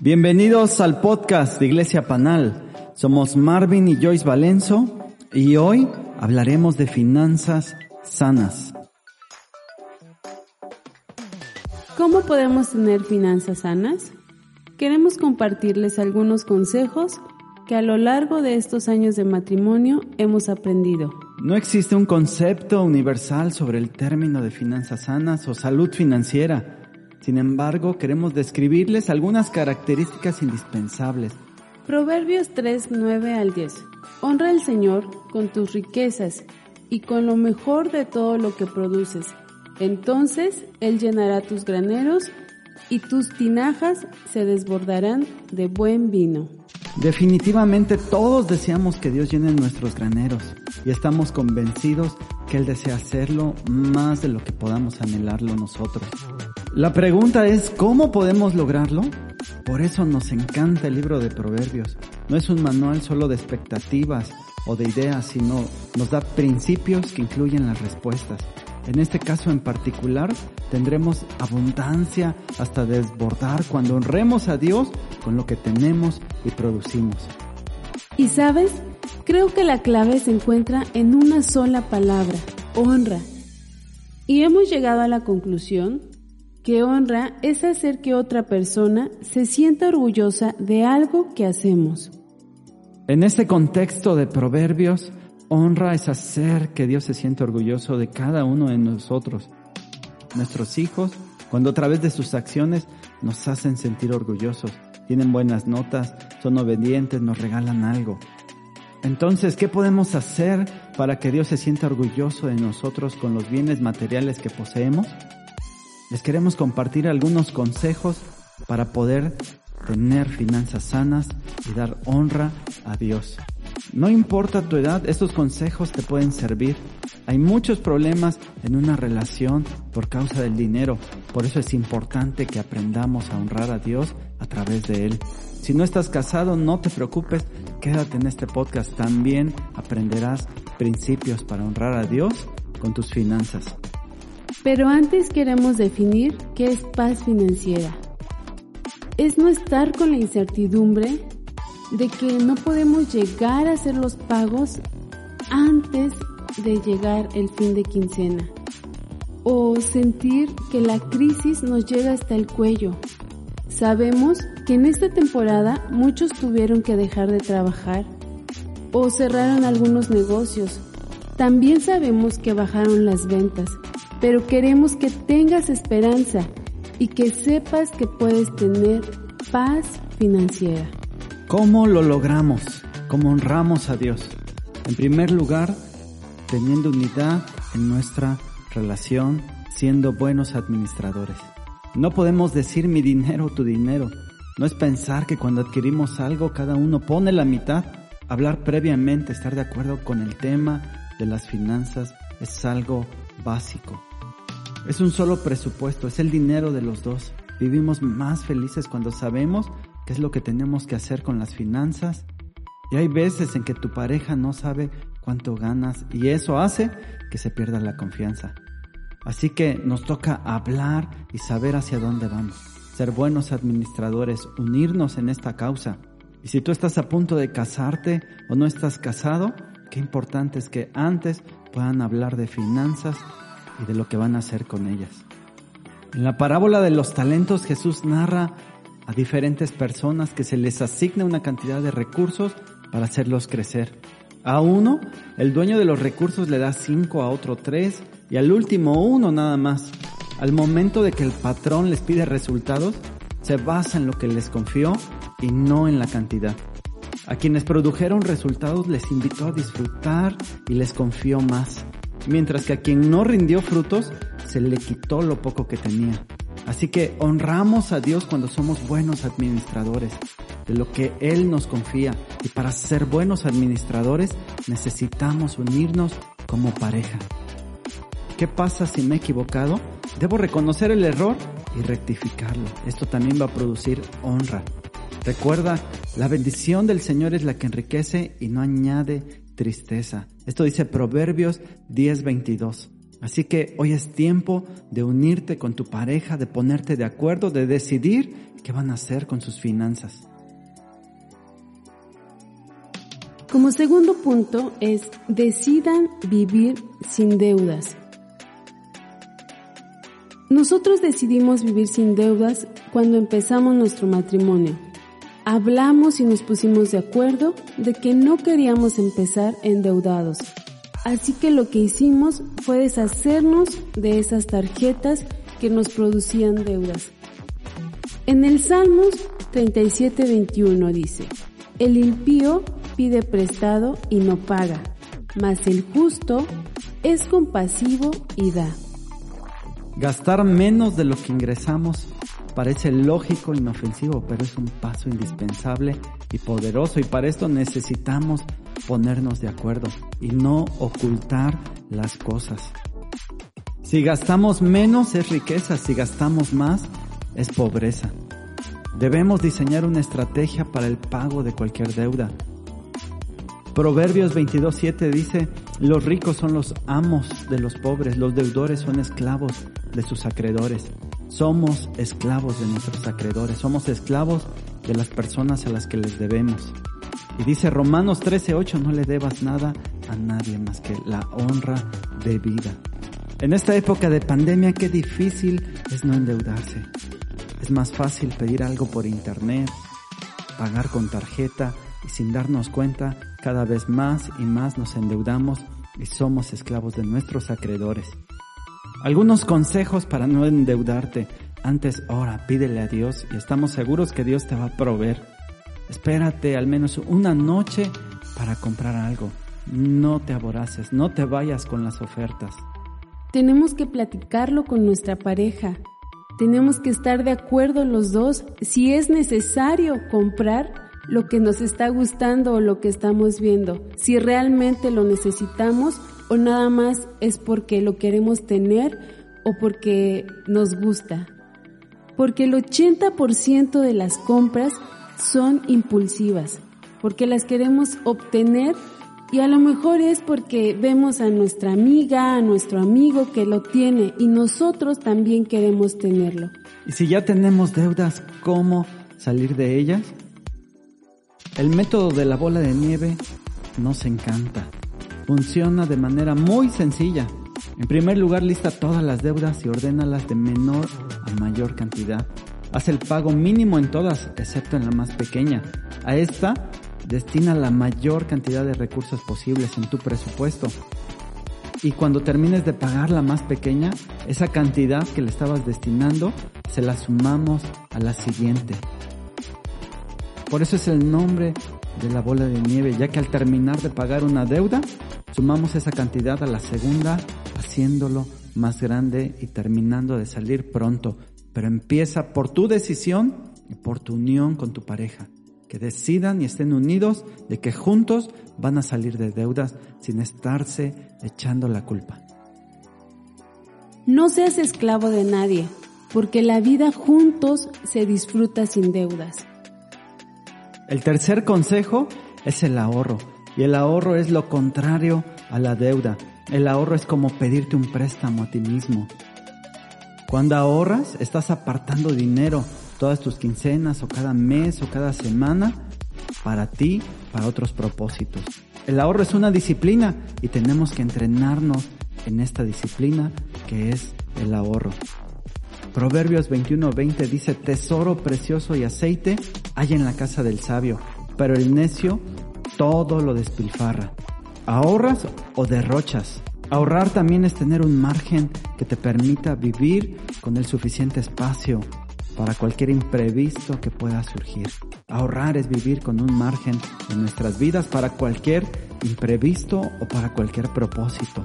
Bienvenidos al podcast de Iglesia Panal. Somos Marvin y Joyce Valenzo y hoy hablaremos de finanzas sanas. ¿Cómo podemos tener finanzas sanas? Queremos compartirles algunos consejos que a lo largo de estos años de matrimonio hemos aprendido. No existe un concepto universal sobre el término de finanzas sanas o salud financiera. Sin embargo, queremos describirles algunas características indispensables. Proverbios 3, 9 al 10. Honra al Señor con tus riquezas y con lo mejor de todo lo que produces. Entonces Él llenará tus graneros y tus tinajas se desbordarán de buen vino. Definitivamente todos deseamos que Dios llene nuestros graneros y estamos convencidos que Él desea hacerlo más de lo que podamos anhelarlo nosotros. La pregunta es, ¿cómo podemos lograrlo? Por eso nos encanta el libro de Proverbios. No es un manual solo de expectativas o de ideas, sino nos da principios que incluyen las respuestas. En este caso en particular, tendremos abundancia hasta desbordar cuando honremos a Dios con lo que tenemos y producimos. Y sabes, creo que la clave se encuentra en una sola palabra, honra. Y hemos llegado a la conclusión que honra es hacer que otra persona se sienta orgullosa de algo que hacemos. En este contexto de proverbios, honra es hacer que Dios se sienta orgulloso de cada uno de nosotros. Nuestros hijos, cuando a través de sus acciones nos hacen sentir orgullosos, tienen buenas notas, son obedientes, nos regalan algo. Entonces, ¿qué podemos hacer para que Dios se sienta orgulloso de nosotros con los bienes materiales que poseemos? Les queremos compartir algunos consejos para poder tener finanzas sanas y dar honra a Dios. No importa tu edad, estos consejos te pueden servir. Hay muchos problemas en una relación por causa del dinero, por eso es importante que aprendamos a honrar a Dios a través de Él. Si no estás casado, no te preocupes, quédate en este podcast. También aprenderás principios para honrar a Dios con tus finanzas. Pero antes queremos definir qué es paz financiera. Es no estar con la incertidumbre de que no podemos llegar a hacer los pagos antes de llegar el fin de quincena. O sentir que la crisis nos llega hasta el cuello. Sabemos que en esta temporada muchos tuvieron que dejar de trabajar o cerraron algunos negocios. También sabemos que bajaron las ventas pero queremos que tengas esperanza y que sepas que puedes tener paz financiera. ¿Cómo lo logramos? ¿Cómo honramos a Dios? En primer lugar, teniendo unidad en nuestra relación, siendo buenos administradores. No podemos decir mi dinero, tu dinero. No es pensar que cuando adquirimos algo cada uno pone la mitad. Hablar previamente, estar de acuerdo con el tema de las finanzas es algo básico. Es un solo presupuesto, es el dinero de los dos. Vivimos más felices cuando sabemos qué es lo que tenemos que hacer con las finanzas. Y hay veces en que tu pareja no sabe cuánto ganas y eso hace que se pierda la confianza. Así que nos toca hablar y saber hacia dónde vamos. Ser buenos administradores, unirnos en esta causa. Y si tú estás a punto de casarte o no estás casado, qué importante es que antes puedan hablar de finanzas y de lo que van a hacer con ellas. En la parábola de los talentos Jesús narra a diferentes personas que se les asigna una cantidad de recursos para hacerlos crecer. A uno, el dueño de los recursos le da cinco, a otro tres y al último uno nada más. Al momento de que el patrón les pide resultados, se basa en lo que les confió y no en la cantidad. A quienes produjeron resultados les invitó a disfrutar y les confió más mientras que a quien no rindió frutos, se le quitó lo poco que tenía. Así que honramos a Dios cuando somos buenos administradores de lo que Él nos confía. Y para ser buenos administradores necesitamos unirnos como pareja. ¿Qué pasa si me he equivocado? Debo reconocer el error y rectificarlo. Esto también va a producir honra. Recuerda, la bendición del Señor es la que enriquece y no añade tristeza. Esto dice Proverbios 10:22. Así que hoy es tiempo de unirte con tu pareja, de ponerte de acuerdo, de decidir qué van a hacer con sus finanzas. Como segundo punto es decidan vivir sin deudas. Nosotros decidimos vivir sin deudas cuando empezamos nuestro matrimonio. Hablamos y nos pusimos de acuerdo de que no queríamos empezar endeudados Así que lo que hicimos fue deshacernos de esas tarjetas que nos producían deudas. En el Salmos 37:21 dice, el impío pide prestado y no paga, mas el justo es compasivo y da. Gastar menos de lo que ingresamos parece lógico, inofensivo, pero es un paso indispensable y poderoso y para esto necesitamos ponernos de acuerdo y no ocultar las cosas. Si gastamos menos es riqueza, si gastamos más es pobreza. Debemos diseñar una estrategia para el pago de cualquier deuda. Proverbios 22.7 dice, los ricos son los amos de los pobres, los deudores son esclavos de sus acreedores. Somos esclavos de nuestros acreedores, somos esclavos de las personas a las que les debemos. Y dice Romanos 13:8, no le debas nada a nadie más que la honra de vida. En esta época de pandemia, qué difícil es no endeudarse. Es más fácil pedir algo por internet, pagar con tarjeta y sin darnos cuenta, cada vez más y más nos endeudamos y somos esclavos de nuestros acreedores. Algunos consejos para no endeudarte. Antes, ora, pídele a Dios y estamos seguros que Dios te va a proveer. Espérate al menos una noche para comprar algo. No te aboraces, no te vayas con las ofertas. Tenemos que platicarlo con nuestra pareja. Tenemos que estar de acuerdo los dos si es necesario comprar lo que nos está gustando o lo que estamos viendo, si realmente lo necesitamos o nada más es porque lo queremos tener o porque nos gusta. Porque el 80% de las compras son impulsivas, porque las queremos obtener y a lo mejor es porque vemos a nuestra amiga, a nuestro amigo que lo tiene y nosotros también queremos tenerlo. Y si ya tenemos deudas, ¿cómo salir de ellas? El método de la bola de nieve nos encanta. Funciona de manera muy sencilla. En primer lugar, lista todas las deudas y ordénalas de menor a mayor cantidad. Haz el pago mínimo en todas, excepto en la más pequeña. A esta, destina la mayor cantidad de recursos posibles en tu presupuesto. Y cuando termines de pagar la más pequeña, esa cantidad que le estabas destinando, se la sumamos a la siguiente. Por eso es el nombre de la bola de nieve, ya que al terminar de pagar una deuda, sumamos esa cantidad a la segunda, haciéndolo más grande y terminando de salir pronto pero empieza por tu decisión y por tu unión con tu pareja. Que decidan y estén unidos de que juntos van a salir de deudas sin estarse echando la culpa. No seas esclavo de nadie, porque la vida juntos se disfruta sin deudas. El tercer consejo es el ahorro. Y el ahorro es lo contrario a la deuda. El ahorro es como pedirte un préstamo a ti mismo. Cuando ahorras, estás apartando dinero todas tus quincenas o cada mes o cada semana para ti, para otros propósitos. El ahorro es una disciplina y tenemos que entrenarnos en esta disciplina que es el ahorro. Proverbios 21:20 dice, tesoro precioso y aceite hay en la casa del sabio, pero el necio todo lo despilfarra. ¿Ahorras o derrochas? Ahorrar también es tener un margen que te permita vivir con el suficiente espacio para cualquier imprevisto que pueda surgir. Ahorrar es vivir con un margen en nuestras vidas para cualquier imprevisto o para cualquier propósito.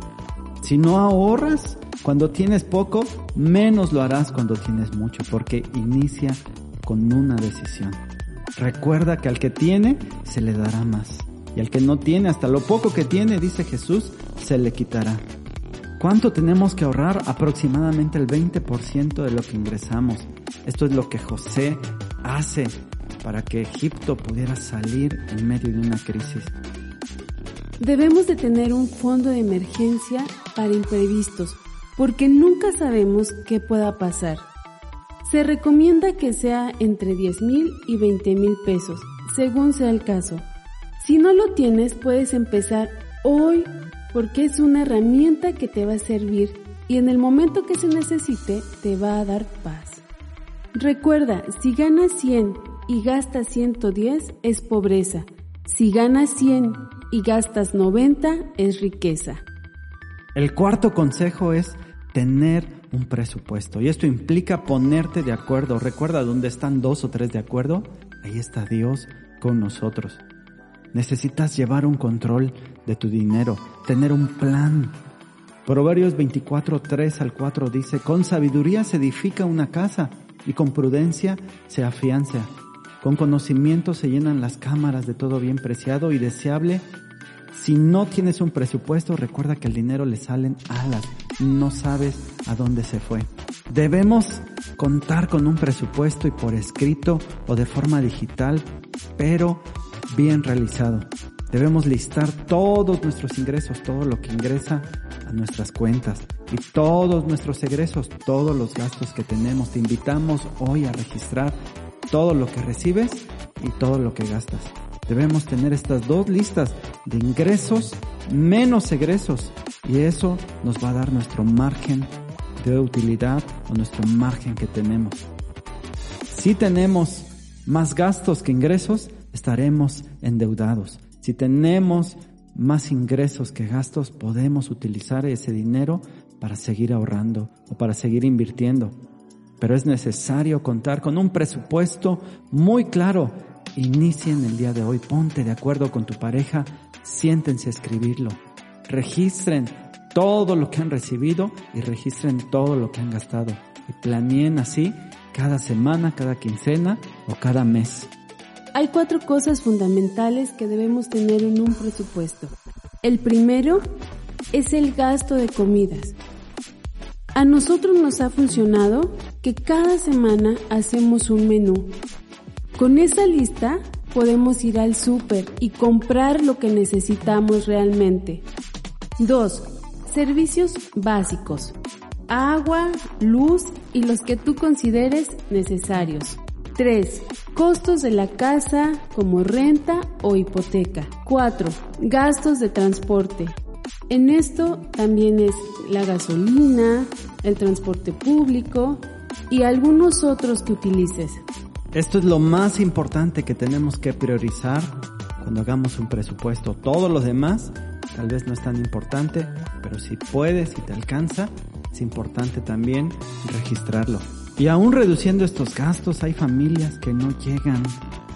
Si no ahorras cuando tienes poco, menos lo harás cuando tienes mucho, porque inicia con una decisión. Recuerda que al que tiene, se le dará más. Y al que no tiene, hasta lo poco que tiene, dice Jesús, se le quitará. ¿Cuánto tenemos que ahorrar? Aproximadamente el 20% de lo que ingresamos. Esto es lo que José hace para que Egipto pudiera salir en medio de una crisis. Debemos de tener un fondo de emergencia para imprevistos, porque nunca sabemos qué pueda pasar. Se recomienda que sea entre 10 mil y 20 mil pesos, según sea el caso. Si no lo tienes, puedes empezar hoy porque es una herramienta que te va a servir y en el momento que se necesite te va a dar paz. Recuerda, si ganas 100 y gastas 110 es pobreza. Si ganas 100 y gastas 90 es riqueza. El cuarto consejo es tener un presupuesto y esto implica ponerte de acuerdo. Recuerda dónde están dos o tres de acuerdo, ahí está Dios con nosotros. Necesitas llevar un control de tu dinero, tener un plan. Proverbios 24, 3 al 4 dice, con sabiduría se edifica una casa y con prudencia se afianza. Con conocimiento se llenan las cámaras de todo bien preciado y deseable. Si no tienes un presupuesto, recuerda que el dinero le salen alas. No sabes a dónde se fue. Debemos contar con un presupuesto y por escrito o de forma digital, pero bien realizado. Debemos listar todos nuestros ingresos, todo lo que ingresa a nuestras cuentas y todos nuestros egresos, todos los gastos que tenemos. Te invitamos hoy a registrar todo lo que recibes y todo lo que gastas. Debemos tener estas dos listas de ingresos menos egresos y eso nos va a dar nuestro margen de utilidad o nuestro margen que tenemos. Si tenemos más gastos que ingresos, estaremos endeudados. Si tenemos más ingresos que gastos, podemos utilizar ese dinero para seguir ahorrando o para seguir invirtiendo. Pero es necesario contar con un presupuesto muy claro. Inicien el día de hoy, ponte de acuerdo con tu pareja, siéntense a escribirlo. Registren todo lo que han recibido y registren todo lo que han gastado. Y planeen así cada semana, cada quincena o cada mes. Hay cuatro cosas fundamentales que debemos tener en un presupuesto. El primero es el gasto de comidas. A nosotros nos ha funcionado que cada semana hacemos un menú. Con esa lista podemos ir al súper y comprar lo que necesitamos realmente. 2. Servicios básicos. Agua, luz y los que tú consideres necesarios. 3. Costos de la casa como renta o hipoteca. 4. Gastos de transporte. En esto también es la gasolina, el transporte público y algunos otros que utilices. Esto es lo más importante que tenemos que priorizar cuando hagamos un presupuesto. Todo lo demás tal vez no es tan importante, pero si puedes, si te alcanza, es importante también registrarlo. Y aún reduciendo estos gastos, hay familias que no llegan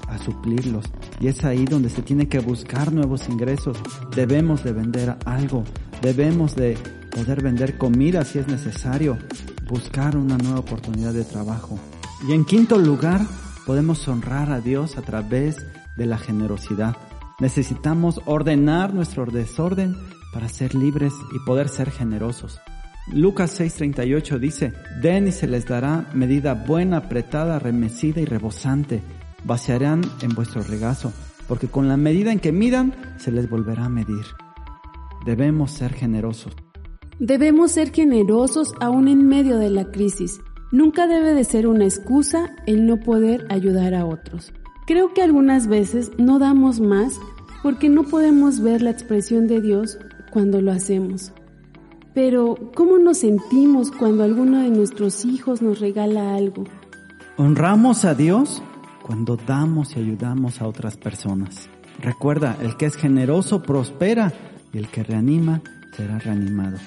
a suplirlos. Y es ahí donde se tiene que buscar nuevos ingresos. Debemos de vender algo. Debemos de poder vender comida si es necesario. Buscar una nueva oportunidad de trabajo. Y en quinto lugar, podemos honrar a Dios a través de la generosidad. Necesitamos ordenar nuestro desorden para ser libres y poder ser generosos. Lucas 6:38 dice, den y se les dará medida buena, apretada, remecida y rebosante. Vaciarán en vuestro regazo, porque con la medida en que midan, se les volverá a medir. Debemos ser generosos. Debemos ser generosos aún en medio de la crisis. Nunca debe de ser una excusa el no poder ayudar a otros. Creo que algunas veces no damos más porque no podemos ver la expresión de Dios cuando lo hacemos. Pero, ¿cómo nos sentimos cuando alguno de nuestros hijos nos regala algo? Honramos a Dios cuando damos y ayudamos a otras personas. Recuerda, el que es generoso prospera y el que reanima será reanimado.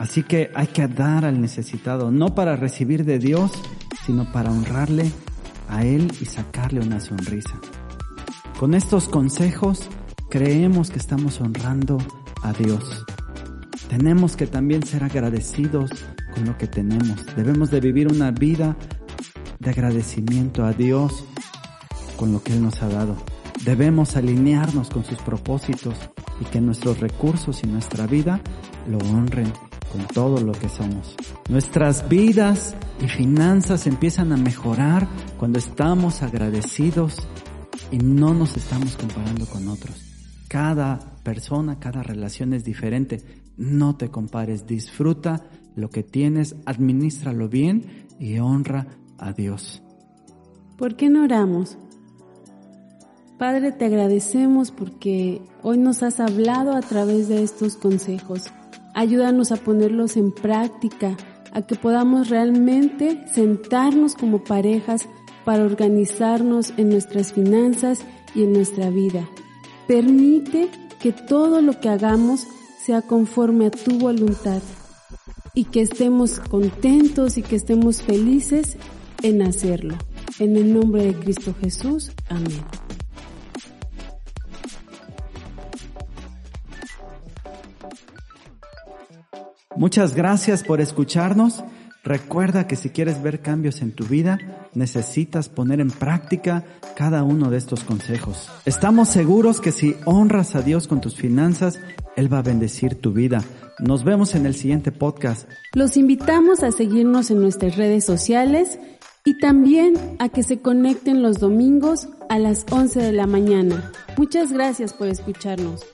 Así que hay que dar al necesitado, no para recibir de Dios, sino para honrarle a Él y sacarle una sonrisa. Con estos consejos creemos que estamos honrando a Dios. Tenemos que también ser agradecidos con lo que tenemos. Debemos de vivir una vida de agradecimiento a Dios con lo que Él nos ha dado. Debemos alinearnos con sus propósitos y que nuestros recursos y nuestra vida lo honren con todo lo que somos. Nuestras vidas y finanzas empiezan a mejorar cuando estamos agradecidos y no nos estamos comparando con otros. Cada persona, cada relación es diferente. No te compares, disfruta lo que tienes, administralo bien y honra a Dios. ¿Por qué no oramos? Padre, te agradecemos porque hoy nos has hablado a través de estos consejos. Ayúdanos a ponerlos en práctica, a que podamos realmente sentarnos como parejas para organizarnos en nuestras finanzas y en nuestra vida. Permite que todo lo que hagamos sea conforme a tu voluntad y que estemos contentos y que estemos felices en hacerlo. En el nombre de Cristo Jesús. Amén. Muchas gracias por escucharnos. Recuerda que si quieres ver cambios en tu vida, necesitas poner en práctica cada uno de estos consejos. Estamos seguros que si honras a Dios con tus finanzas, Él va a bendecir tu vida. Nos vemos en el siguiente podcast. Los invitamos a seguirnos en nuestras redes sociales y también a que se conecten los domingos a las 11 de la mañana. Muchas gracias por escucharnos.